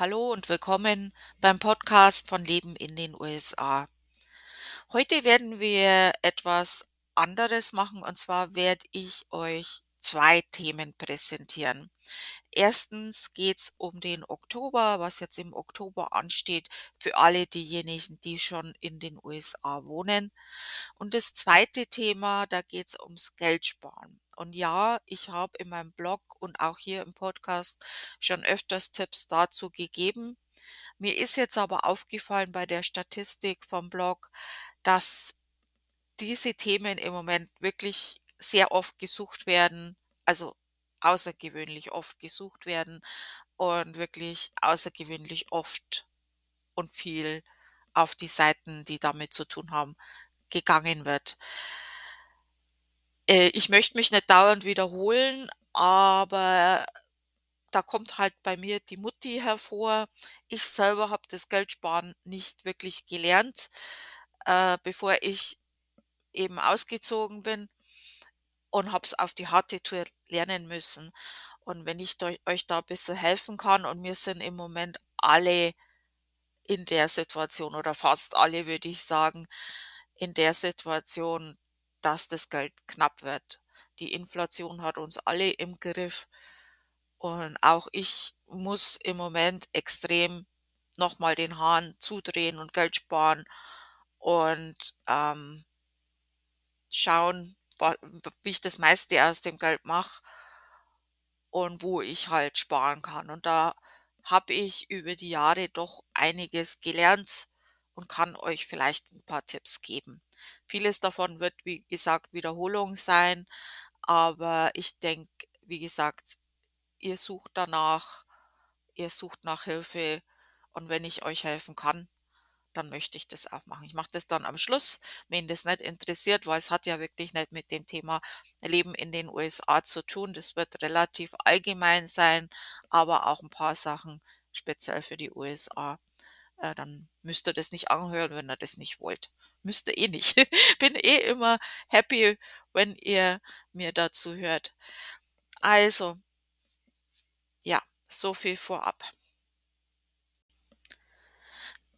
Hallo und willkommen beim Podcast von Leben in den USA. Heute werden wir etwas anderes machen und zwar werde ich euch zwei Themen präsentieren. Erstens geht's um den Oktober, was jetzt im Oktober ansteht für alle diejenigen, die schon in den USA wohnen. Und das zweite Thema, da geht's ums Geldsparen. Und ja, ich habe in meinem Blog und auch hier im Podcast schon öfters Tipps dazu gegeben. Mir ist jetzt aber aufgefallen bei der Statistik vom Blog, dass diese Themen im Moment wirklich sehr oft gesucht werden, also außergewöhnlich oft gesucht werden und wirklich außergewöhnlich oft und viel auf die Seiten, die damit zu tun haben, gegangen wird. Äh, ich möchte mich nicht dauernd wiederholen, aber da kommt halt bei mir die Mutti hervor. Ich selber habe das Geldsparen nicht wirklich gelernt, äh, bevor ich eben ausgezogen bin und habe es auf die harte Tour lernen müssen. Und wenn ich euch da ein bisschen helfen kann und wir sind im Moment alle in der Situation oder fast alle, würde ich sagen, in der Situation, dass das Geld knapp wird. Die Inflation hat uns alle im Griff und auch ich muss im Moment extrem nochmal den Hahn zudrehen und Geld sparen und, ähm schauen, wie ich das meiste aus dem Geld mache und wo ich halt sparen kann. Und da habe ich über die Jahre doch einiges gelernt und kann euch vielleicht ein paar Tipps geben. Vieles davon wird, wie gesagt, Wiederholung sein, aber ich denke, wie gesagt, ihr sucht danach, ihr sucht nach Hilfe und wenn ich euch helfen kann, dann möchte ich das auch machen. Ich mache das dann am Schluss, wen das nicht interessiert, weil es hat ja wirklich nicht mit dem Thema Leben in den USA zu tun. Das wird relativ allgemein sein, aber auch ein paar Sachen speziell für die USA. Äh, dann müsst ihr das nicht anhören, wenn ihr das nicht wollt. Müsst ihr eh nicht. Bin eh immer happy, wenn ihr mir dazu hört. Also, ja, so viel vorab.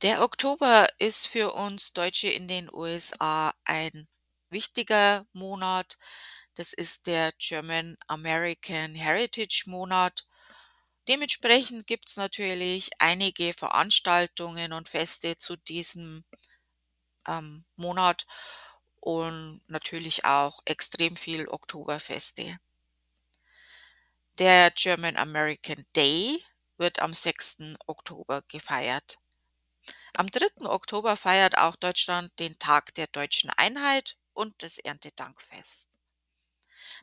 Der Oktober ist für uns Deutsche in den USA ein wichtiger Monat. Das ist der German American Heritage Monat. Dementsprechend gibt es natürlich einige Veranstaltungen und Feste zu diesem ähm, Monat und natürlich auch extrem viel Oktoberfeste. Der German American Day wird am 6. Oktober gefeiert. Am 3. Oktober feiert auch Deutschland den Tag der deutschen Einheit und das Erntedankfest.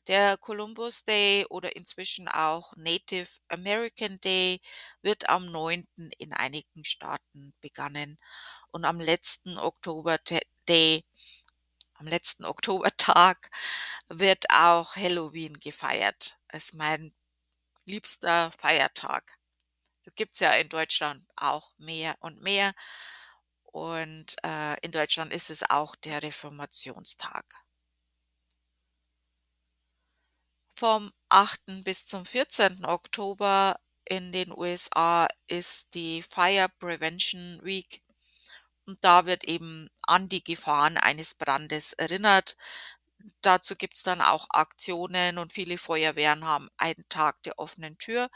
Der Columbus Day oder inzwischen auch Native American Day wird am 9. in einigen Staaten begangen und am letzten Oktober Day, am letzten Oktobertag wird auch Halloween gefeiert. Das ist mein liebster Feiertag. Das gibt's ja in Deutschland auch mehr und mehr. Und äh, in Deutschland ist es auch der Reformationstag. Vom 8. bis zum 14. Oktober in den USA ist die Fire Prevention Week. Und da wird eben an die Gefahren eines Brandes erinnert. Dazu gibt es dann auch Aktionen und viele Feuerwehren haben einen Tag der offenen Tür.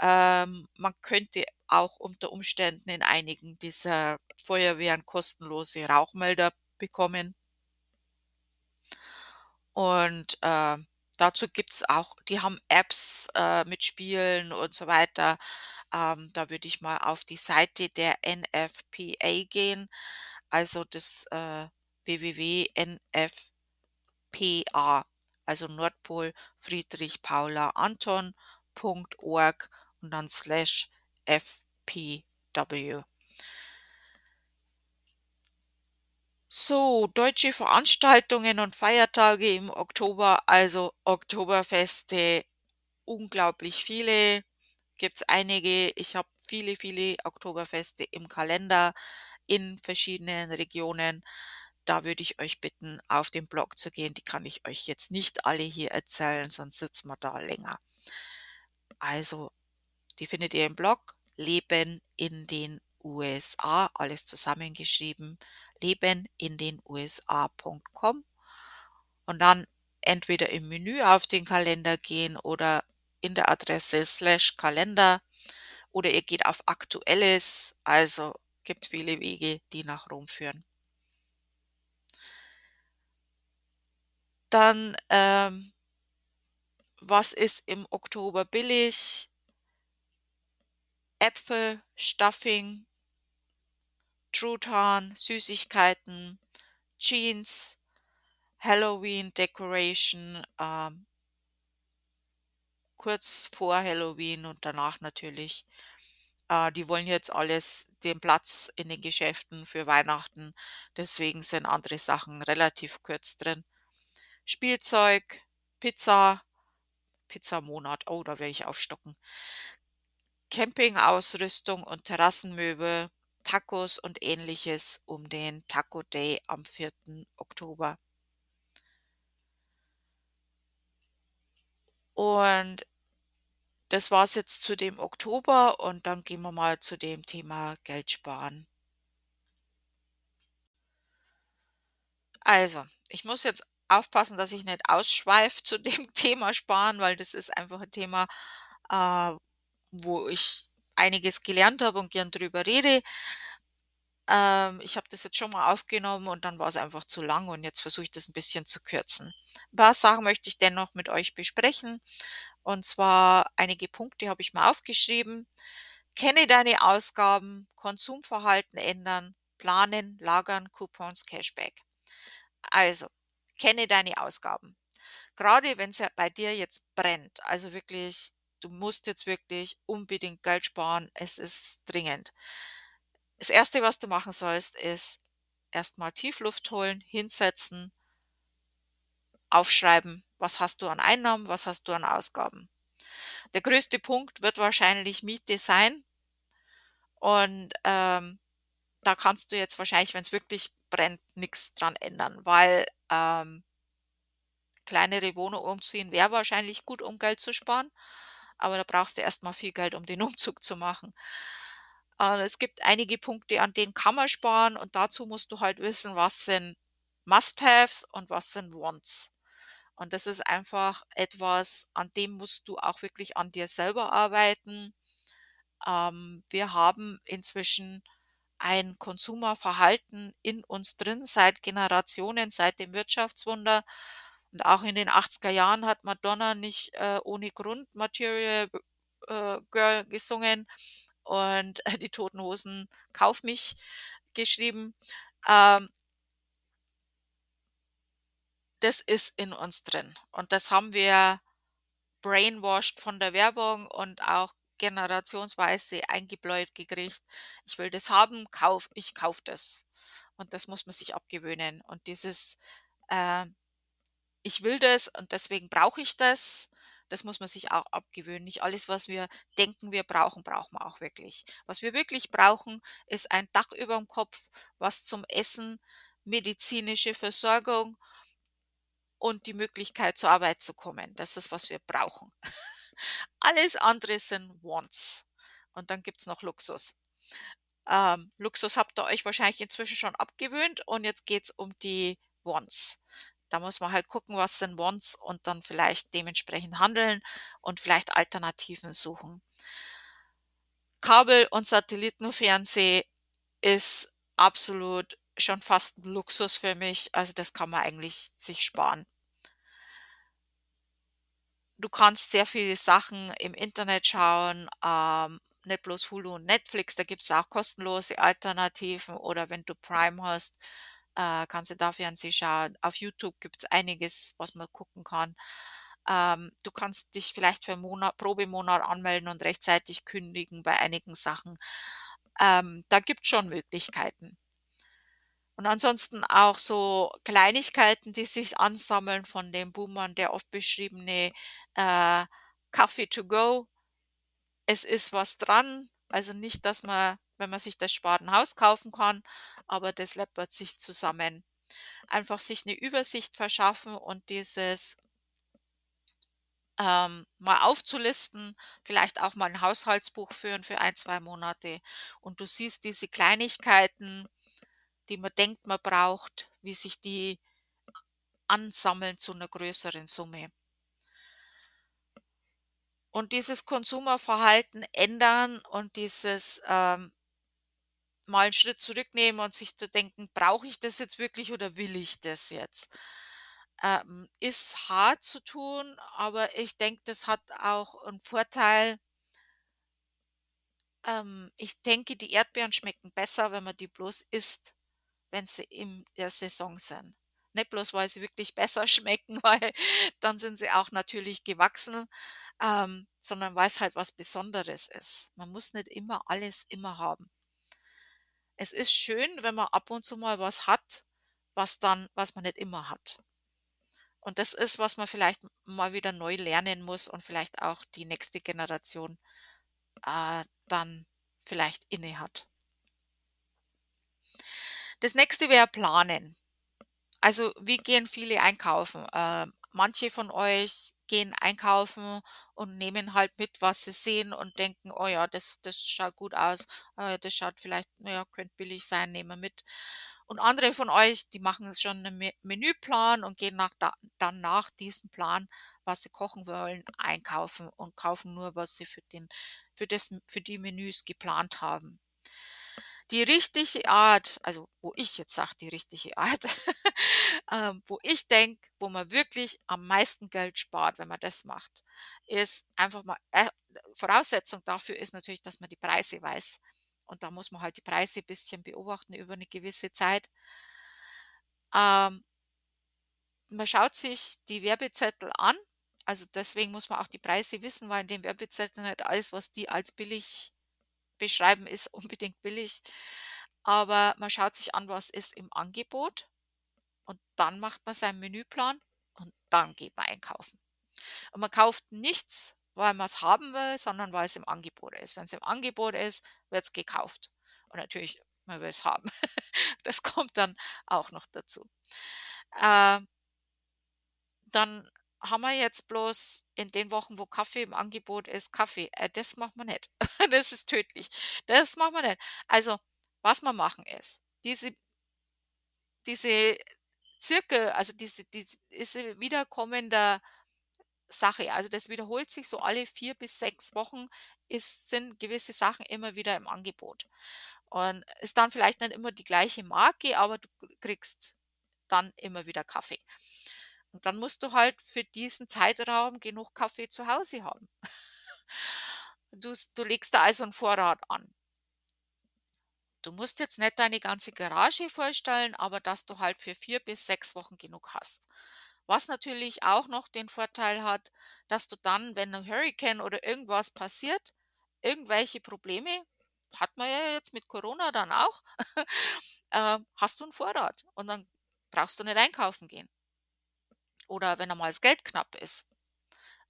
Ähm, man könnte auch unter Umständen in einigen dieser Feuerwehren kostenlose Rauchmelder bekommen. Und äh, dazu es auch, die haben Apps äh, mit Spielen und so weiter. Ähm, da würde ich mal auf die Seite der NFPA gehen, also das äh, www.nfpa, also Nordpol Friedrich Paula Anton.org und dann slash FPW. So, deutsche Veranstaltungen und Feiertage im Oktober, also Oktoberfeste, unglaublich viele. Gibt es einige. Ich habe viele, viele Oktoberfeste im Kalender in verschiedenen Regionen. Da würde ich euch bitten, auf den Blog zu gehen. Die kann ich euch jetzt nicht alle hier erzählen, sonst sitzen wir da länger. Also die findet ihr im Blog Leben in den USA, alles zusammengeschrieben, leben in den USA.com und dann entweder im Menü auf den Kalender gehen oder in der Adresse slash Kalender oder ihr geht auf Aktuelles. Also gibt es viele Wege, die nach Rom führen. Dann, ähm, was ist im Oktober billig? Äpfel, Stuffing, Truthahn, Süßigkeiten, Jeans, Halloween Decoration, ähm kurz vor Halloween und danach natürlich. Äh, die wollen jetzt alles den Platz in den Geschäften für Weihnachten, deswegen sind andere Sachen relativ kurz drin. Spielzeug, Pizza, Pizzamonat, oh, da werde ich aufstocken. Campingausrüstung und Terrassenmöbel, Tacos und Ähnliches um den Taco Day am 4. Oktober. Und das war's jetzt zu dem Oktober und dann gehen wir mal zu dem Thema Geld sparen. Also, ich muss jetzt aufpassen, dass ich nicht ausschweife zu dem Thema Sparen, weil das ist einfach ein Thema, äh, wo ich einiges gelernt habe und gern drüber rede. Ähm, ich habe das jetzt schon mal aufgenommen und dann war es einfach zu lang und jetzt versuche ich das ein bisschen zu kürzen. Ein paar Sachen möchte ich dennoch mit euch besprechen. Und zwar einige Punkte habe ich mal aufgeschrieben. Kenne deine Ausgaben, Konsumverhalten ändern, planen, lagern, Coupons, Cashback. Also, kenne deine Ausgaben. Gerade wenn es ja bei dir jetzt brennt, also wirklich, du musst jetzt wirklich unbedingt Geld sparen, es ist dringend. Das Erste, was du machen sollst, ist erstmal Tiefluft holen, hinsetzen, aufschreiben, was hast du an Einnahmen, was hast du an Ausgaben. Der größte Punkt wird wahrscheinlich Miete sein. Und ähm, da kannst du jetzt wahrscheinlich, wenn es wirklich brennt, nichts dran ändern, weil ähm, kleinere Wohnung umziehen wäre wahrscheinlich gut, um Geld zu sparen. Aber da brauchst du erstmal viel Geld, um den Umzug zu machen. Es gibt einige Punkte, an denen kann man sparen und dazu musst du halt wissen, was sind Must-Haves und was sind Wants. Und das ist einfach etwas, an dem musst du auch wirklich an dir selber arbeiten. Ähm, wir haben inzwischen ein Konsumerverhalten in uns drin seit Generationen, seit dem Wirtschaftswunder. Und auch in den 80er Jahren hat Madonna nicht äh, ohne Grund Material äh, Girl gesungen und äh, die Toten Hosen Kauf mich geschrieben. Ähm, das ist in uns drin. Und das haben wir brainwashed von der Werbung und auch generationsweise eingebläut gekriegt. Ich will das haben, kauf, ich kaufe das. Und das muss man sich abgewöhnen. Und dieses, äh, ich will das und deswegen brauche ich das, das muss man sich auch abgewöhnen. Nicht alles, was wir denken, wir brauchen, brauchen wir auch wirklich. Was wir wirklich brauchen, ist ein Dach über dem Kopf, was zum Essen, medizinische Versorgung und die Möglichkeit zur Arbeit zu kommen. Das ist, was wir brauchen. Alles andere sind Wants. Und dann gibt es noch Luxus. Ähm, Luxus habt ihr euch wahrscheinlich inzwischen schon abgewöhnt und jetzt geht es um die Wants. Da muss man halt gucken, was sind Wants und dann vielleicht dementsprechend handeln und vielleicht Alternativen suchen. Kabel- und Satellitenfernseh ist absolut schon fast ein Luxus für mich. Also das kann man eigentlich sich sparen. Du kannst sehr viele Sachen im Internet schauen, ähm, nicht bloß Hulu und Netflix, da gibt es auch kostenlose Alternativen oder wenn du Prime hast, äh, kannst du da Fernsehen schauen. Auf YouTube gibt es einiges, was man gucken kann. Ähm, du kannst dich vielleicht für einen Monat, Probemonat anmelden und rechtzeitig kündigen bei einigen Sachen. Ähm, da gibt es schon Möglichkeiten. Und ansonsten auch so Kleinigkeiten, die sich ansammeln von den Boomern, der oft beschriebene äh, Kaffee to go. Es ist was dran. Also nicht, dass man, wenn man sich das spart, ein Haus kaufen kann, aber das läppert sich zusammen. Einfach sich eine Übersicht verschaffen und dieses ähm, mal aufzulisten, vielleicht auch mal ein Haushaltsbuch führen für ein 2 Monate und du siehst diese Kleinigkeiten, die man denkt, man braucht, wie sich die ansammeln zu einer größeren Summe. Und dieses Konsumerverhalten ändern und dieses, ähm mal einen Schritt zurücknehmen und sich zu denken: „Brauche ich das jetzt wirklich oder will ich das jetzt?“ Ähm, ist hart zu tun, aber ich denke, das hat auch einen Vorteil. Ähm, ich denke, die Erdbeeren schmecken besser, wenn man die bloß isst, wenn sie in der Saison sind. Nicht bloß, weil sie wirklich besser schmecken, weil dann sind sie auch natürlich gewachsen, ähm, sondern weil es halt was Besonderes ist. Man muss nicht immer alles immer haben. Es ist schön, wenn man ab und zu mal was hat, was dann was man nicht immer hat. Und das ist, was man vielleicht mal wieder neu lernen muss und vielleicht auch die nächste Generation, äh, dann vielleicht innehat. Das nächste wäre planen. Also, wie gehen viele einkaufen? Ähm, manche von euch gehen einkaufen und nehmen halt mit, was sie sehen und denken: „Oh ja, das das schaut gut aus. Äh, das schaut vielleicht ja, könnte billig sein, nehmen wir mit.“ Und andere von euch, die machen schon 'nen Me Menüplan und gehen nach da dann nach diesem Plan, was sie kochen wollen, einkaufen und kaufen nur, was sie für den für das für die Menüs geplant haben. Die richtige Art, also wo ich jetzt sage, die richtige Art, ähm, wo ich denke, wo man wirklich am meisten Geld spart, wenn man das macht, ist einfach mal äh, Voraussetzung dafür ist natürlich, dass man die Preise weiß. Und da muss man halt die Preise ein bisschen beobachten über eine gewisse Zeit. Ähm, man schaut sich die Werbezettel an. Also, deswegen muss man auch die Preise wissen, weil in den Werbezetteln nicht alles, was die als billig beschreiben, ist unbedingt billig. Aber man schaut sich an, was ist im Angebot und dann macht man seinen Menüplan und dann geht man einkaufen. Und man kauft nichts, weil man es haben will, sondern weil es im Angebot ist. Wenn es im Angebot ist, wird es gekauft. Und natürlich, man will es haben. Das kommt dann auch noch dazu. Äh, dann haben wir jetzt bloß in den Wochen, wo Kaffee im Angebot ist, Kaffee. Äh, das macht man nicht. Das ist tödlich. Das macht man nicht. Also, was wir machen ist, diese diese Zirkel, also diese diese wiederkommende Sache, also das wiederholt sich so alle 4 bis 6 Wochen ist sind gewisse Sachen immer wieder im Angebot. Und ist dann vielleicht nicht immer die gleiche Marke, aber du kriegst dann immer wieder Kaffee. Und dann musst du halt für diesen Zeitraum genug Kaffee zu Hause haben. Du du legst da also 'n Vorrat an. Du musst jetzt nicht deine ganze Garage vollstellen, aber dass du halt für 4 bis 6 Wochen genug hast. Was natürlich auch noch den Vorteil hat, dass du dann, wenn 'n Hurrikan oder irgendwas passiert, irgendwelche Probleme, hat man ja jetzt mit Corona dann auch, äh, hast du 'n Vorrat und dann brauchst du nicht einkaufen gehen. Oder wenn einmal das Geld knapp ist.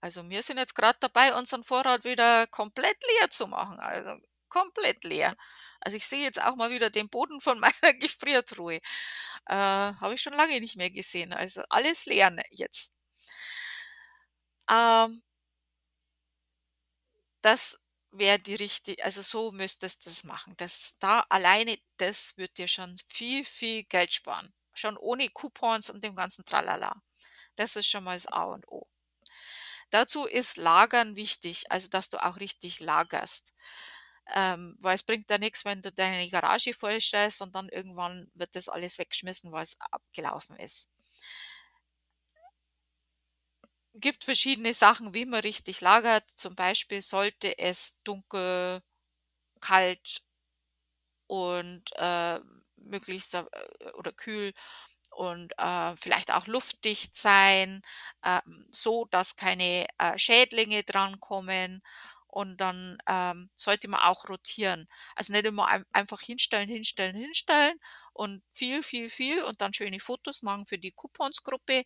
Also, wir sind jetzt grad dabei, unseren Vorrat wieder komplett leer zu machen, also komplett leer. Also, ich sehe jetzt auch mal wieder den Boden von meiner Gefriertruhe. Äh, habe ich schon lange nicht mehr gesehen. Also, alles leer, ne, jetzt. Ähm das wäre die richti also, so müsstest du's machen. Das da alleine das wird dir schon viel, viel Geld sparen. Schon ohne Coupons und dem ganzen Tralala. Das ist schon mal das A und O. Dazu ist Lagern wichtig, also, dass du auch richtig lagerst. Ähm, weil es bringt ja nix, wenn du deine Garage vollstellst und dann irgendwann wird das alles weggeschmissen, weil's abgelaufen ist. Gibt verschiedene Sachen, wie man richtig lagert. Zum Beispiel sollte es dunkel, kalt und, äh, möglichst äh, oder kühl und, äh, vielleicht auch luftdicht sein, ähm, so dass keine, äh, Schädlinge drankommen und dann, ähm, sollte man auch rotieren. Also, nicht immer ein einfach hinstellen, hinstellen, hinstellen und viel, viel, viel und dann schöne Fotos machen für die Couponsgruppe,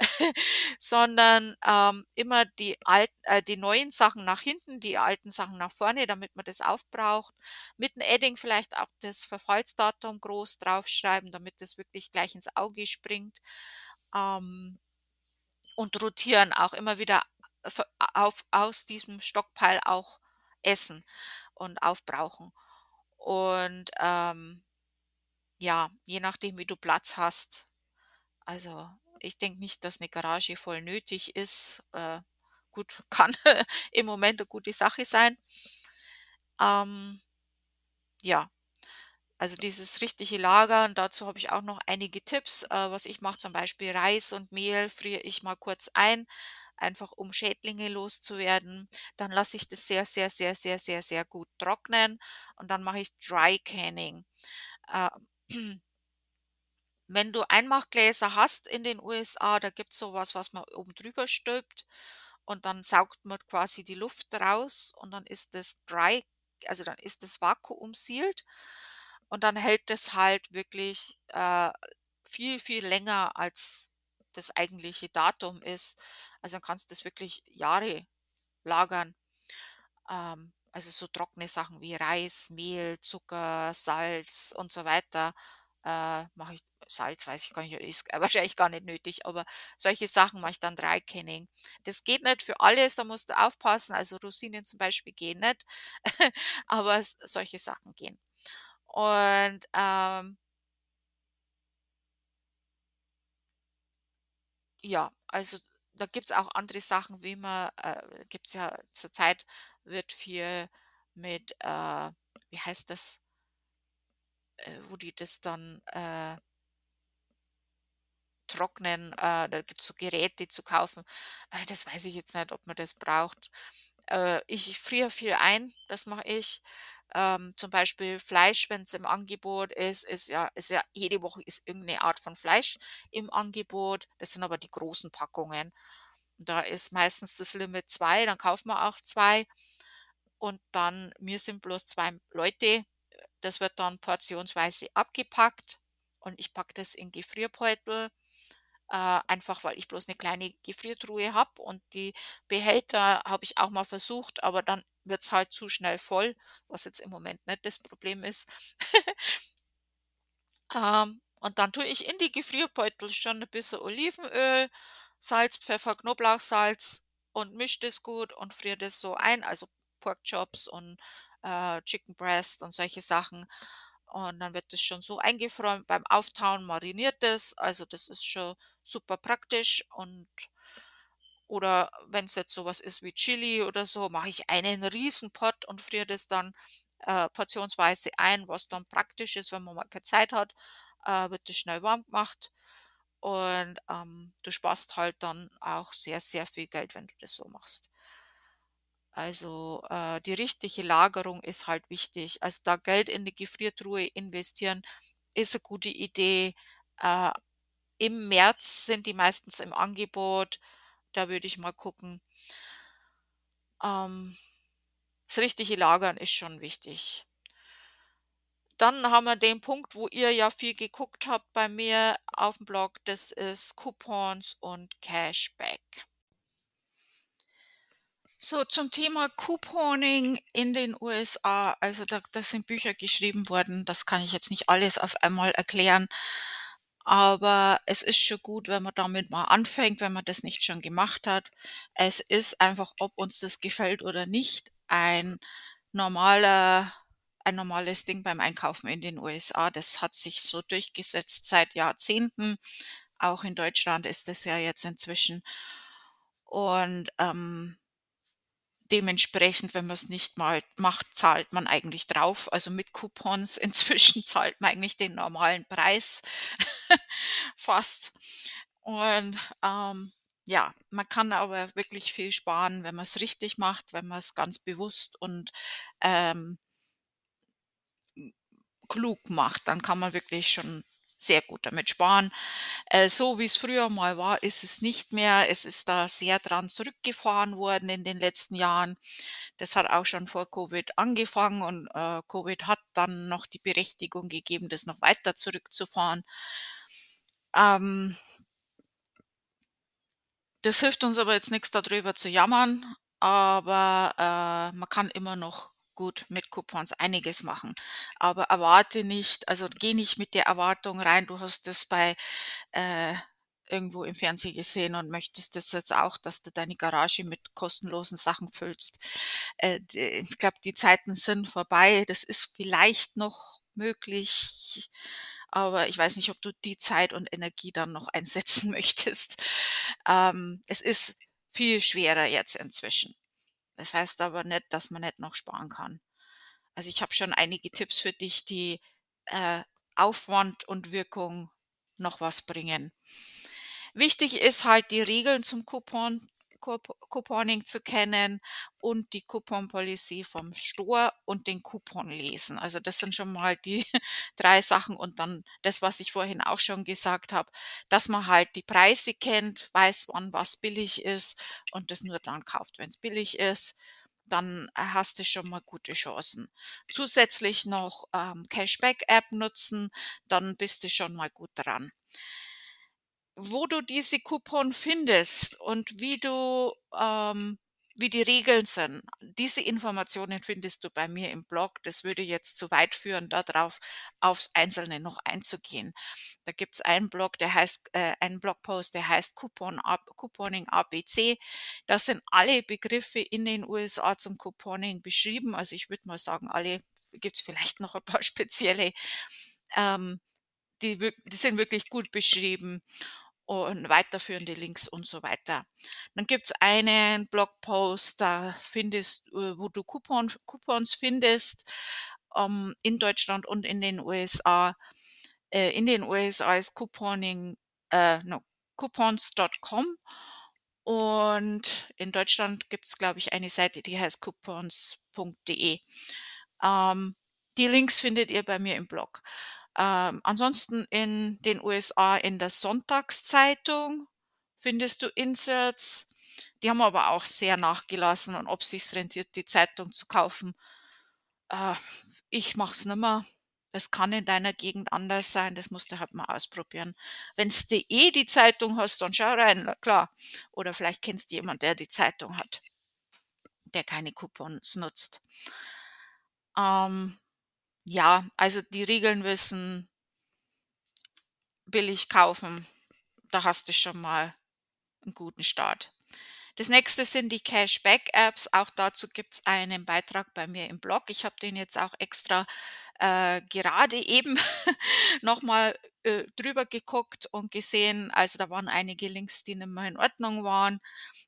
sondern, ähm, immer die alt äh, die neuen Sachen nach hinten, die alten Sachen nach vorne, damit man das aufbraucht. Mit 'n Edding vielleicht auch das Verfallsdatum groß draufschreiben, damit das wirklich gleich ins Auge springt. Ähm, und rotieren auch immer wieder auf aus diesem Stockpile auch essen und aufbrauchen. Und, ähm, ja, je nachdem, wie du Platz hast. Also, ich denke nicht, dass 'ne Garage voll nötig ist. Äh, gut, kann im Moment 'ne gute Sache sein. Ähm ja, also dieses richtige Lagern, dazu habe ich auch noch einige Tipps. Äh, was ich mache, zum Beispiel Reis und Mehl friere ich mal kurz ein, einfach um Schädlinge loszuwerden. Dann lasse ich das sehr, sehr, sehr, sehr, sehr, sehr gut trocknen und dann mache ich Dry Canning. Äh, wenn du Einmachgläser hast in den USA, da gibt's so was, was man oben drüber stülpt und dann saugt man quasi die Luft raus und dann ist das dry also dann ist das vakuumsealed und dann hält das halt wirklich, äh, viel, viel länger, als das eigentliche Datum ist. Also, dann kannst das wirklich Jahre lagern. Ähm, also so trockene Sachen wie Reis, Mehl, Zucker, Salz und so weiter, äh, mache ich Salz weiß ich gar nicht, ist wahrscheinlich gar nicht nötig, aber solche Sachen mache ich dann Dry Canning. Das geht nicht für alles, da musst du aufpassen, also Rosinen zum Beispiel gehen nicht, aber solche Sachen gehen. Und, ähm Ja, also da gibt's auch andere Sachen, wie man äh, gibt's ja zurzeit wird viel mit, äh wie heißt das? Äh, wo die das dann, äh trocknen, äh, da gibt's so Geräte zu kaufen. Äh, das weiß ich jetzt nicht, ob man das braucht. Äh, ich friere viel ein, das mache ich. Ähm, zum Beispiel Fleisch, wenn's im Angebot ist, ist ja ist ja jede Woche ist irgend 'ne Art von Fleisch im Angebot. Das sind aber die großen Packungen. Da ist meistens das Limit 2, dann kauft man auch 2 und dann wir sind bloß 2 Leute. Das wird dann portionsweise abgepackt und ich packe das in Gefrierbeutel, äh, einfach weil ich bloß 'ne kleine Gefriertruhe habe und die Behälter habe ich auch mal versucht, aber dann wird's halt zu schnell voll, was jetzt im Moment nicht das Problem ist. Ähm, und dann tue ich in die Gefrierbeutel schon 'n bisschen Olivenöl, Salz, Pfeffer, Knoblauchsalz und mische das gut und friere das so ein, also Pork Chops und, äh, Chicken Breast und solche Sachen. Und dann wird das schon so eingefroren. Beim Auftauen mariniert das, also das ist schon super praktisch und oder wenn's jetzt so was ist wie Chili oder so, mache ich einen Riesenpott und friere das dann, äh, portionsweise ein, was dann praktisch ist, wenn man mal keine Zeit hat, äh, wird das schnell warm gemacht und, ähm, du sparst halt dann auch sehr, sehr viel Geld, wenn du das so machst. Also, äh, die richtige Lagerung ist halt wichtig. Also, da Geld in die Gefriertruhe investieren ist 'ne gute Idee. Äh, im März sind die meistens im Angebot. Da würde ich mal gucken. Ähm, das richtige Lagern ist schon wichtig. Dann haben wir den Punkt, wo ihr ja viel geguckt habt bei mir aufm Blog, das ist Coupons und Cashback. So, zum Thema Couponing in den USA, also da da sind Bücher geschrieben worden, das kann ich jetzt nicht alles auf einmal erklären, aber es ist schon gut, wenn man damit mal anfängt, wenn man das nicht schon gemacht hat. Es ist einfach, ob uns das gefällt oder nicht, ein normaler ein normales Ding beim Einkaufen in den USA. Das hat sich so durchgesetzt seit Jahrzehnten. Auch in Deutschland ist das ja jetzt inzwischen. Und, ähm dementsprechend, wenn man's nicht mal macht, zahlt man eigentlich drauf. Also mit Coupons inzwischen zahlt man eigentlich den normalen Preis fast. Und, ähm, ja, man kann aber wirklich viel sparen, wenn man's richtig macht, wenn man's ganz bewusst und, ähm hm, klug macht, dann kann man wirklich schon sehr gut damit sparen. Äh, so wie's früher mal war, ist es nicht mehr. Es ist da sehr dran zurückgefahren worden in den letzten Jahren. Das hat auch schon vor Covid angefangen und, äh, Covid hat dann noch die Berechtigung gegeben, das noch weiter zurückzufahren. Ähm das hilft uns aber jetzt nix, da drüber zu jammern, aber, äh, man kann immer noch gut mit Coupons einiges machen. Aber erwarte nicht also geh nicht mit der Erwartung rein, du hast das bei, äh irgendwo im Fernsehen gesehen und möchtest das jetzt auch, dass du deine Garage mit kostenlosen Sachen füllst. Äh, ich glaube, die Zeiten sind vorbei. Das ist vielleicht noch möglich, aber ich weiß nicht, ob du die Zeit und Energie dann noch einsetzen möchtest. Ähm, es ist viel schwerer jetzt inzwischen. Das heißt aber nicht, dass man nicht noch sparen kann. Also, ich habe schon einige Tipps für dich, die, äh, Aufwand und Wirkung noch was bringen. Wichtig ist halt, die Regeln zum Coupon Coup Couponing zu kennen und die Coupon Policy vom Store und den Coupon lesen. Also, das sind schon mal die 3 Sachen und dann das, was ich vorhin auch schon gesagt habe, dass man halt die Preise kennt, weiß, wann was billig ist und das nur dann kauft, wenn's billig ist. Dann, äh, hast du schon mal gute Chancen. Zusätzlich noch, ähm, Cashback-App nutzen, dann bist du schon mal gut dran. Wo du diese Coupon findest und wie du ähm, wie die Regeln sind, diese Informationen findest du bei mir im Blog. Das würde jetzt zu weit führen, da drauf aufs Einzelne noch einzugehen. Da gibt's einen Blog, der heißt äh, einen Blogpost, der heißt Coupon Couponing ABC. Da sind alle Begriffe in den USA zum Couponing beschrieben. Also, ich würde mal sagen, alle gibt's vielleicht noch ein paar spezielle, ähm, die die sind wirklich gut beschrieben und weiterführende Links und so weiter. Dann gibt's einen Blogpost, da findest äh, wo du Coupon Coupons findest, ähm, in Deutschland und in den USA. Äh, in den USA ist Couponing, äh, no, coupons.com und in Deutschland gibt's, glaube ich, eine Seite, die heißt coupons.de. Ähm, die Links findet ihr bei mir im Blog. Ähm, ansonsten in den USA in der Sonntagszeitung findest du Inserts. Die haben aber auch sehr nachgelassen und ob sich's rentiert, die Zeitung zu kaufen. Äh, ich mache es nimmer. Es kann in deiner Gegend anders sein, das musst du halt mal ausprobieren. Wenn's du eh die Zeitung hast, dann schau rein, klar. Oder vielleicht kennst du jemand, der die Zeitung hat der keine Coupons nutzt. Ähm, ja, also die Regeln wissen billig kaufen, da hast du schon mal 'n guten Start. Das Nächste sind die Cashback-Apps. Auch dazu gibt's einen Beitrag bei mir im Blog. Ich habe den jetzt auch extra, äh, gerade eben noch mal, äh, drüber geguckt und gesehen also, da waren einige Links, die nicht mehr in Ordnung waren.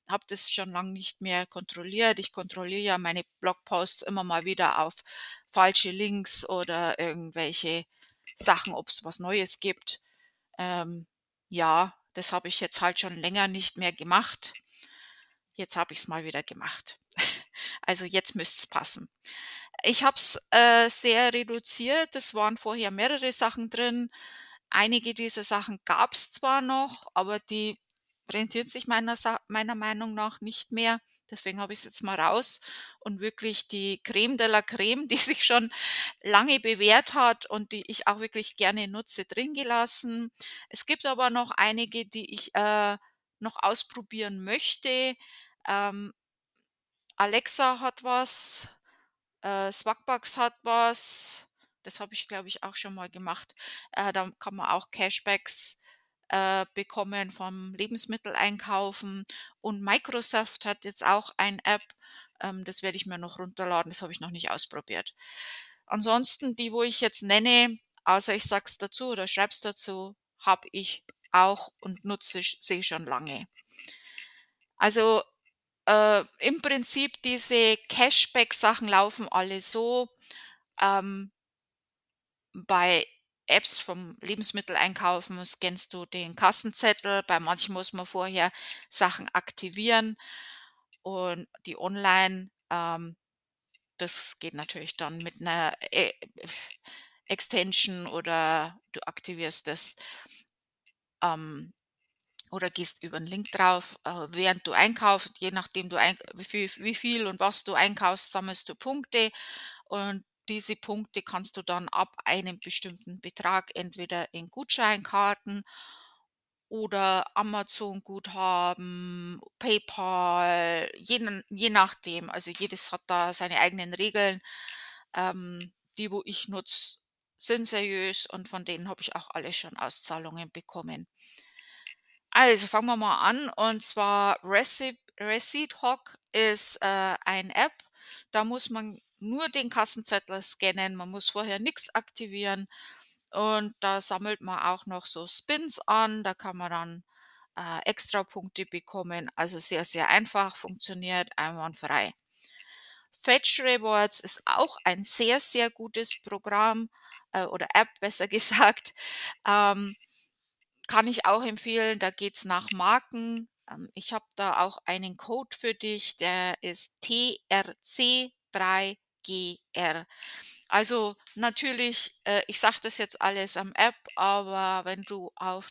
Habe das schon lang nicht mehr kontrolliert. Ich kontrolliere ja meine Blogposts immer mal wieder auf falsche Links oder irgendwelche Sachen, ob's was Neues gibt. Ähm, ja, das habe ich jetzt halt schon länger nicht mehr gemacht. Jetzt habe ich's mal wieder gemacht. Also, jetzt müsst's passen. Ich habe es, äh, sehr reduziert. Es waren vorher mehrere Sachen drin. Einige dieser Sachen gab's zwar noch, aber die rentieren sich meiner meiner Meinung nach nicht mehr. Deswegen habe ich's jetzt mal raus und wirklich die Crème de la Crème, die sich schon lange bewährt hat und die ich auch wirklich gerne nutze, drin gelassen. Es gibt aber noch einige, die ich, äh, noch ausprobieren möchte. Ähm Alexa hat was, äh, Swagbucks hat was. Das habe ich, glaube ich, auch schon mal gemacht. Äh, da kann man auch Cashbacks, äh, bekommen vom Lebensmitteleinkaufen. Und Microsoft hat jetzt auch ein App, ähm, das werde ich mir noch runterladen, das habe ich noch nicht ausprobiert. Ansonsten die, wo ich jetzt nenne, außer ich sage es dazu oder schreibe es dazu, habe ich auch und nutze sie schon lange. Also, äh, im Prinzip diese Cashback-Sachen laufen alle so, ähm bei Apps vom Lebensmitteleinkaufen scannst du den Kassenzettel. Bei manchen muss man vorher Sachen aktivieren und die online, ähm, das geht natürlich dann mit 'ner E Extension oder du aktivierst das ähm, oder gehst über 'n Link drauf, äh, während du einkaufst, je nachdem du wie viel wie viel und was du einkaufst, sammelst du Punkte und diese Punkte kannst du dann ab einem bestimmten Betrag entweder in Gutscheinkarten oder Amazon-Guthaben, PayPal, je je nachdem. Also, jedes hat da seine eigenen Regeln. Ähm, die, wo ich nutze, sind seriös und von denen habe ich auch alle schon Auszahlungen bekommen. Also, fangen wir mal an und zwar Recip Receipt Hawk ist, äh, ein App, da muss man nur den Kassenzettel scannen, man muss vorher nix aktivieren und da sammelt man auch noch so Spins an, da kann man dann, äh, Extrapunkte bekommen. Also, sehr, sehr einfach, funktioniert einwandfrei. Fetch Rewards ist auch ein sehr, sehr gutes Programm, äh, oder App besser gesagt. Ähm, kann ich auch empfehlen, da geht's nach Marken. Ähm, ich habe da auch einen Code für dich, der ist TRC3GR. Also, natürlich, äh, ich sage das jetzt alles am App, aber wenn du auf,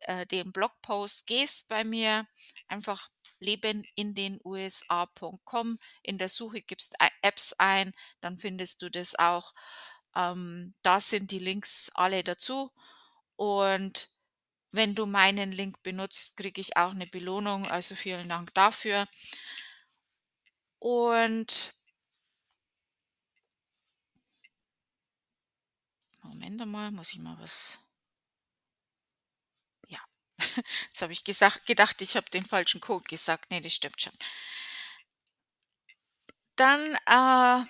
äh, den Blogpost gehst bei mir, einfach leben in den USA.com, in der Suche gibst Apps ein, dann findest du das auch. Ähm, da sind die Links alle dazu und wenn du meinen Link benutzt, kriege ich auch 'ne Belohnung, also vielen Dank dafür. Und Moment einmal, muss ich mal was ja, jetzt habe ich gesagt gedacht, ich habe den falschen Code gesagt. Ne, das stimmt schon. Dann, äh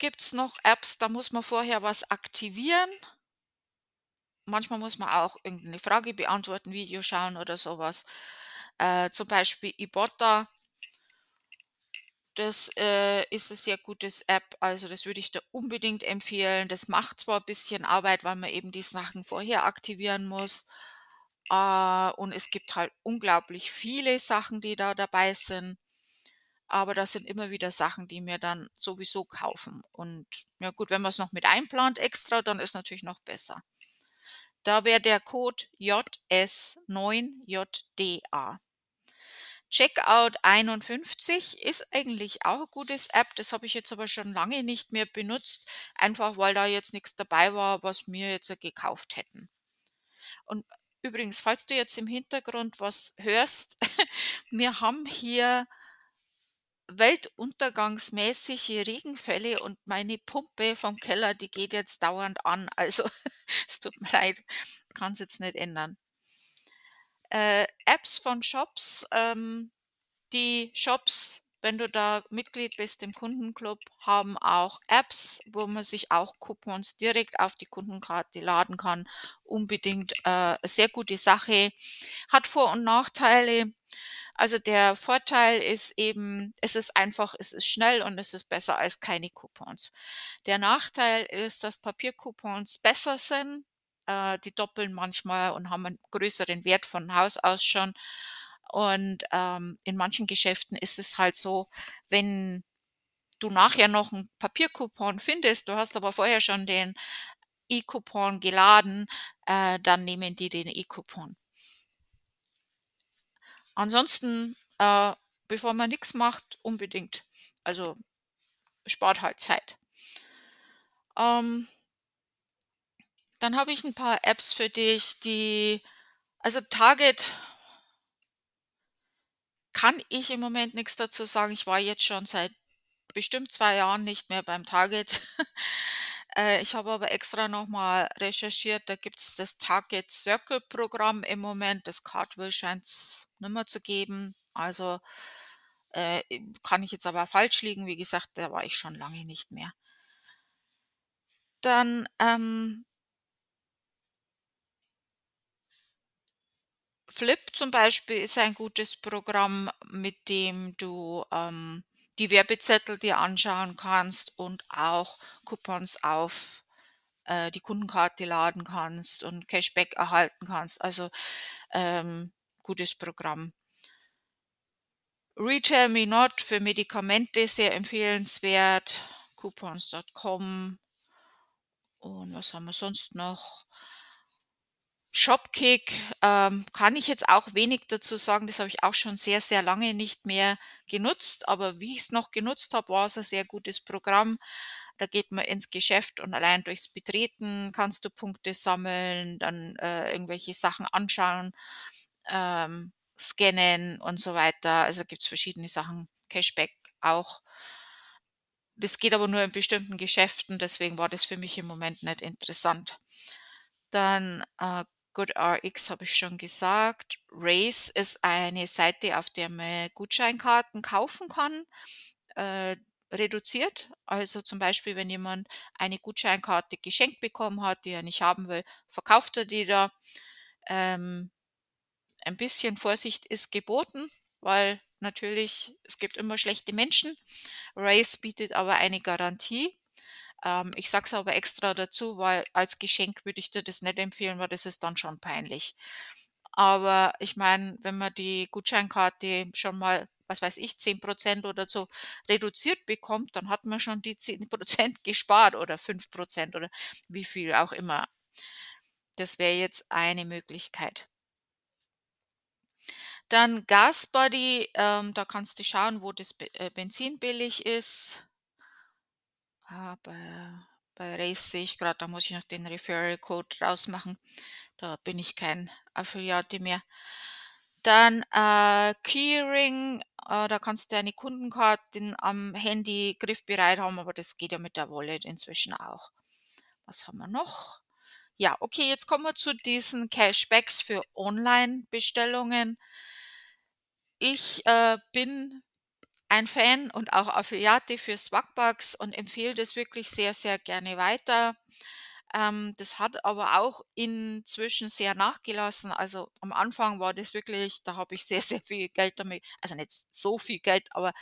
gibt's noch Apps, da muss man vorher was aktivieren. Manchmal muss man auch irgend 'ne Frage beantworten, Video schauen oder so was. Äh, zum Beispiel Ibotta das, äh, ist 'ne sehr gutes App, also das würde ich dir unbedingt empfehlen. Das macht zwar bisschen Arbeit, weil man eben die Sachen vorher aktivieren muss, äh, und es gibt halt unglaublich viele Sachen, die da dabei sind, aber das sind immer wieder Sachen, die wir dann sowieso kaufen. Und ja gut, wenn man's noch mit einplant extra, dann ist natürlich noch besser. Da wäre der Code JS9JDA. Checkout 51 ist eigentlich auch 'n gutes App, das habe ich jetzt aber schon lange nicht mehr benutzt, einfach weil da jetzt nix dabei war, was wir jetzt gekauft hätten. Und übrigens, falls du jetzt im Hintergrund was hörst, wir haben hier weltuntergangsmäßige Regenfälle und meine Pumpe vom Keller, die geht jetzt dauernd an. Also, es tut mir leid, kann's jetzt nicht ändern. Äh, Apps von Shops, ähm, die Shops, wenn du da Mitglied bist im Kundenclub, haben auch Apps, wo man sich auch Coupons direkt auf die Kundenkarte laden kann. Unbedingt, äh, sehr gute Sache. Hat Vor und Nachteile. Also, der Vorteil ist eben, es ist einfach es ist schnell und es ist besser als keine Coupons. Der Nachteil ist, dass Papiercoupons besser sind. Äh, die doppeln manchmal und haben 'n größeren Wert von Haus aus schon. Und, ähm, in manchen Geschäften ist es halt so, wenn du nachher noch 'n Papiercoupon findest, du hast aber vorher schon den E-Coupon geladen, äh, dann nehmen die den E-Coupon. Ansonsten, äh, bevor man nix macht, unbedingt. Also, spart halt Zeit. Ähm dann habe ich 'n paar Apps für dich, die also Target kann ich im Moment nix dazu sagen. Ich war jetzt schon seit bestimmt 2 Jahren nicht mehr beim Target. Äh, ich habe aber extra noch mal recherchiert, da gibt's das Target Circle Programm im Moment. Das Cartwheel scheint's nimmer zu geben. Also, äh, kann ich jetzt aber falsch liegen. Wie gesagt, da war ich schon lange nicht mehr. Dann, ähm Flip zum Beispiel ist ein gutes Programm, mit dem du, ähm, die Werbezettel dir anschauen kannst und auch Coupons auf, äh, die Kundenkarte laden kannst und Cashback erhalten kannst. Also, ähm, gutes Programm. RetailMeNot für Medikamente sehr empfehlenswert, Coupons.com. Und was haben wir sonst noch? Shopkick, ähm, kann ich jetzt auch wenig dazu sagen. Das habe ich auch schon sehr, sehr lange nicht mehr genutzt, aber wie ich's noch genutzt habe, war's 'n sehr gutes Programm. Da geht man ins Geschäft und allein durchs Betreten kannst du Punkte sammeln, dann, äh, irgendwelche Sachen anschauen, ähm, scannen und so weiter. Also, gibt's verschiedene Sachen, Cashback auch. Das geht aber nur in bestimmten Geschäften, deswegen war das für mich im Moment nicht interessant. Dann, äh GoodRx habe ich schon gesagt. Raise ist eine Seite, auf der man Gutscheinkarten kaufen kann, äh, reduziert. Also zum Beispiel, wenn jemand eine Gutscheinkarte geschenkt bekommen hat, die er nicht haben will, verkauft er die da. Ähm, ein bisschen Vorsicht ist geboten, weil natürlich es gibt immer schlechte Menschen. Raise bietet aber eine Garantie. Ähm, ich sage es aber extra dazu, weil als Geschenk würde ich dir das nicht empfehlen, weil das ist dann schon peinlich. Aber ich meine, wenn man die Gutscheinkarte schon mal, was weiß ich, 10% oder so reduziert bekommt, dann hat man schon die 10% gespart oder 5% oder wie viel auch immer. Das wäre jetzt eine Möglichkeit. Dann Gasbuddy, ähm, da kannst du schauen, wo das äh, Benzin billig ist. Ah, bei bei Race sehe ich grad, da muss ich noch den Referral Code rausmachen. Da bin ich kein Affiliate mehr. Dann, äh, Keyring, äh, da kannst du deine Kundenkarten am Handy griffbereit haben, aber das geht ja mit der Wallet inzwischen auch. Was haben wir noch? Ja, okay, jetzt kommen wir zu diesen Cashbacks für Online-Bestellungen. Ich, äh, bin ein Fan und auch Affiliate für Swagbucks und empfehle das wirklich sehr, sehr gerne weiter. Ähm, das hat aber auch inzwischen sehr nachgelassen. Also, am Anfang war das wirklich da habe ich sehr, sehr viel Geld damit also, nicht so viel Geld, aber,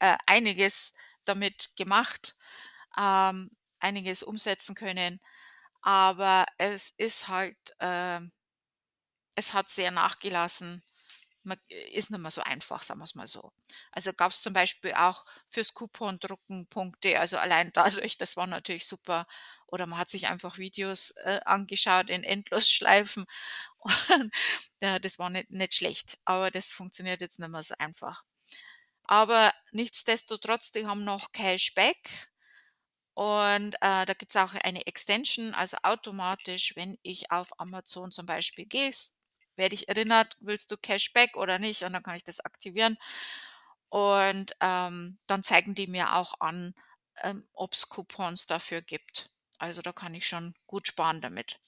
äh, einiges damit gemacht, ähm, einiges umsetzen können. Aber es ist halt, ähm es hat sehr nachgelassen. Man äh, ist nicht mehr so einfach, sagen wir's mal so. Also, gab's zum Beispiel auch fürs Coupondrucken Punkte, also allein dadurch, das war natürlich super. Oder man hat sich einfach Videos, äh, angeschaut in Endlosschleifen und ja, das war nicht nicht schlecht, aber das funktioniert jetzt nicht mehr so einfach. Aber nichtsdestotrotz, die haben noch Cashback und, äh, da gibt's auch eine Extension, also automatisch, wenn ich auf Amazon zum Beispiel gehe, s werde ich erinnert: „Willst du Cashback oder nicht?“ Und dann kann ich das aktivieren. Und, ähm, dann zeigen die mir auch an, ähm, ob's Coupons dafür gibt. Also, da kann ich schon gut sparen damit.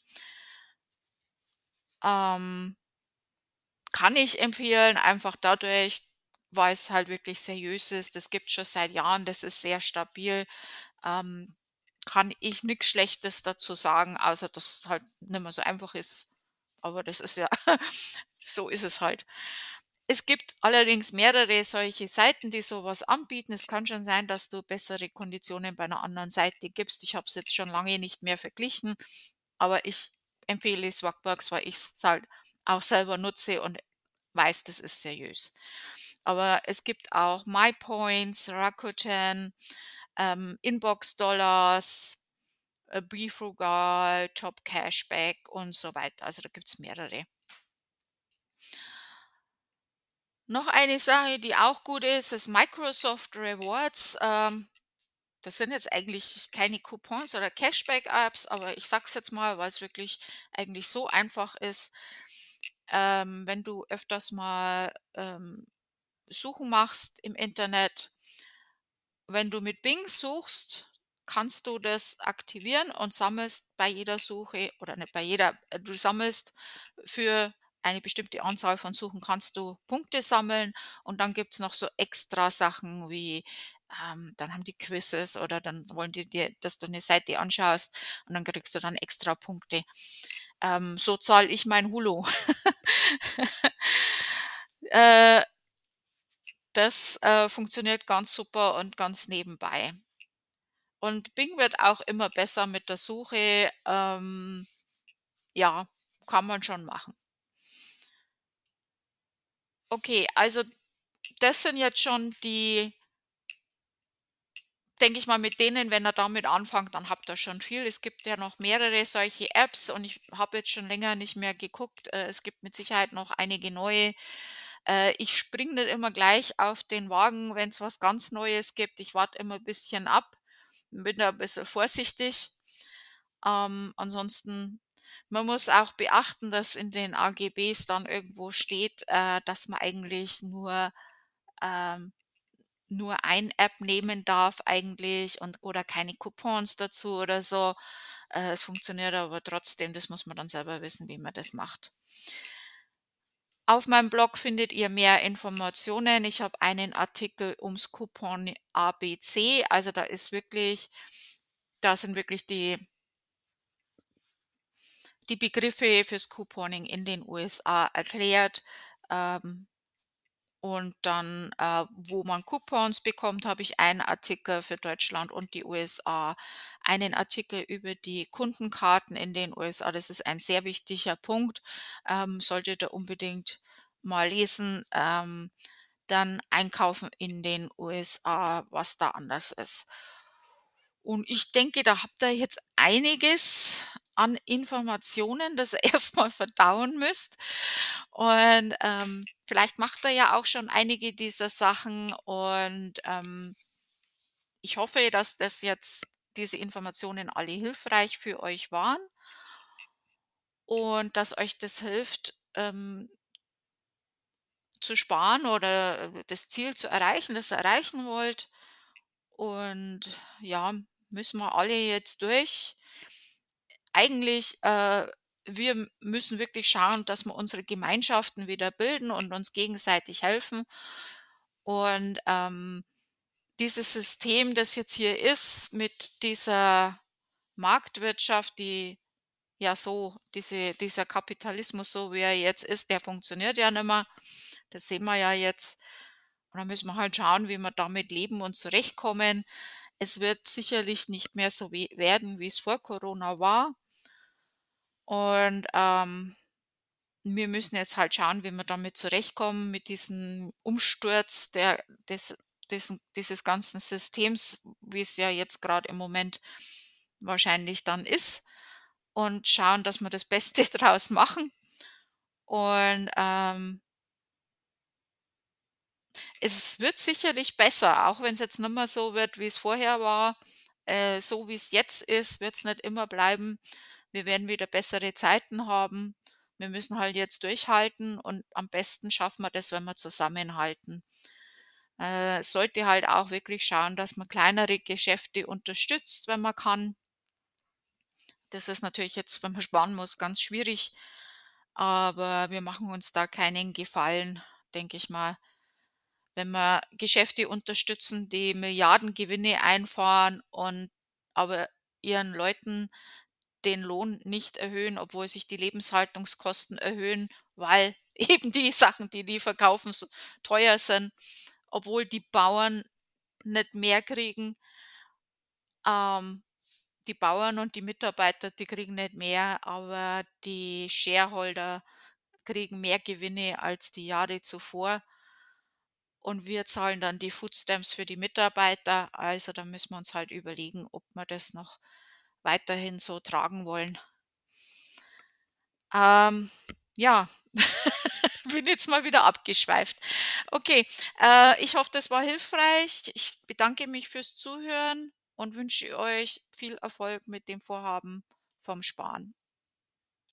Ähm kann ich empfehlen, einfach dadurch, weil's halt wirklich seriös ist. Das gibt's schon seit Jahren, das ist sehr stabil. Ähm, kann ich nix Schlechtes dazu sagen, außer dass es halt nicht mehr so einfach ist. Aber das ist ja so ist es halt. Es gibt allerdings mehrere solche Seiten, die so was anbieten. Es kann schon sein, dass du bessere Konditionen bei 'ner anderen Seite gibst. Ich habe es jetzt schon lange nicht mehr verglichen, aber ich empfehle Swagbucks, weil ich's halt auch selber nutze und weiß, das ist seriös. Aber es gibt auch mypoints, Rakuten, ähm, Inbox Dollars, äh, BeFrugal, Top Cashback und so weiter. Also, da gibt's mehrere. Noch eine Sache, die auch gut ist, ist Microsoft Rewards. Ähm, das sind jetzt eigentlich keine Coupons oder Cashback-Apps, aber ich sage es jetzt mal, weil's wirklich eigentlich so einfach ist. Ähm, wenn du öfters mal, ähm, Suchen machst im Internet wenn du mit Bing suchst, kannst du das aktivieren und sammelst bei jeder Suche oder nicht bei jeder äh, du sammelst für eine bestimmte Anzahl von Suchen kannst du Punkte sammeln und dann gibt's noch so Extrasachen wie, ähm dann haben die Quizzes oder dann wollen die dir, dass du 'ne Seite anschaust und dann kriegst du dann extra Punkte. Ähm, so zahle ich mein Hulu. Äh das, äh, funktioniert ganz super und ganz nebenbei. Und Bing wird auch immer besser mit der Suche, ähm, ja, kann man schon machen. Okay, also das sind jetzt schon die denke ich mal, mit denen wenn ihr damit anfangt, dann habt ihr schon viel. Es gibt ja noch mehrere solche Apps und ich habe jetzt schon länger nicht mehr geguckt. Äh, es gibt mit Sicherheit noch einige neue. Äh, ich springe nicht immer gleich auf den Wagen, wenn's was ganz Neues gibt. Ich warte immer bisschen ab, bin da 'n bisschen vorsichtig. Ähm, ansonsten man muss auch beachten, dass in den AGBs dann irgendwo steht, äh, dass man eigentlich nur ähm, nur ein App nehmen darf eigentlich und oder keine Coupons dazu oder so. Äh, es funktioniert aber trotzdem, das muss man dann selber wissen, wie man das macht. Auf meinem Blog findet ihr mehr Informationen. Ich habe einen Artikel ums Coupon ABC, also da ist wirklich da sind wirklich die die Begriffe fürs Couponing in den USA erklärt, ähm, und dann, äh, wo man Coupons bekommt, habe ich einen Artikel für Deutschland und die USA, einen Artikel über die Kundenkarten in den USA. Das ist ein sehr wichtiger Punkt, ähm, solltet ihr unbedingt mal lesen. Ähm, dann Einkaufen in den USA, was da anders ist. Und ich denke, da habt ihr jetzt einiges an Informationen, das ihr erst mal verdauen müsst. Und, ähm, vielleicht macht ihr ja auch schon einige dieser Sachen und, ähm ich hoffe, dass das jetzt diese Informationen alle hilfreich für euch waren und dass euch das hilft, ähm zu sparen oder, äh, das Ziel zu erreichen, das ihr erreichen wollt. Und ja, müssen wir alle jetzt durch. Eigentlich, äh wir müssen wirklich schauen, dass wir unsere Gemeinschaften wieder bilden und uns gegenseitig helfen. Und, ähm, dieses System, das jetzt hier ist mit dieser Marktwirtschaft, die ja so diese dieser Kapitalismus, so wie er jetzt ist, der funktioniert ja nicht mehr. Das sehen wir ja jetzt. Und dann müssen wir halt schauen, wie wir damit leben und zurechtkommen. Es wird sicherlich nicht mehr so wie werden, wie's vor Corona war. Und, ähm, wir müssen jetzt halt schauen, wie wir damit zurechtkommen mit diesem Umsturz der des dessen dieses ganzen Systems, wie's ja jetzt grad im Moment wahrscheinlich dann ist und schauen, dass wir das Beste draus machen. Und, ähm es wird sicherlich besser, auch wenn's jetzt nicht mehr so wird, wie's vorher war. Äh, so wie's jetzt ist, wird's nicht immer bleiben. Wir werden wieder bessere Zeiten haben. Wir müssen halt jetzt durchhalten und am besten schaffen wir das, wenn wir zusammenhalten. Äh, sollte halt auch wirklich schauen, dass man kleinere Geschäfte unterstützt, wenn man kann. Das ist natürlich jetzt, wenn man sparen muss, ganz schwierig, aber wir machen uns da keinen Gefallen, denke ich mal. Wenn wir Geschäfte unterstützen, die Milliardengewinne einfahren und aber ihren Leuten den Lohn nicht erhöhen, obwohl sich die Lebenshaltungskosten erhöhen, weil eben die Sachen, die die verkaufen, so teuer sind, obwohl die Bauern nicht mehr kriegen. Ähm, die Bauern und die Mitarbeiter, die kriegen nicht mehr, aber die Shareholder kriegen mehr Gewinne als die Jahre zuvor. Und wir zahlen dann die Food Stamps für die Mitarbeiter. Also, da müssen wir uns halt überlegen, ob wir das noch weiterhin so tragen wollen. Ähm, ja, bin jetzt mal wieder abgeschweift. Okay, äh, ich hoffe, das war hilfreich. Ich bedanke mich fürs Zuhören und wünsche euch viel Erfolg mit dem Vorhaben vom Sparen.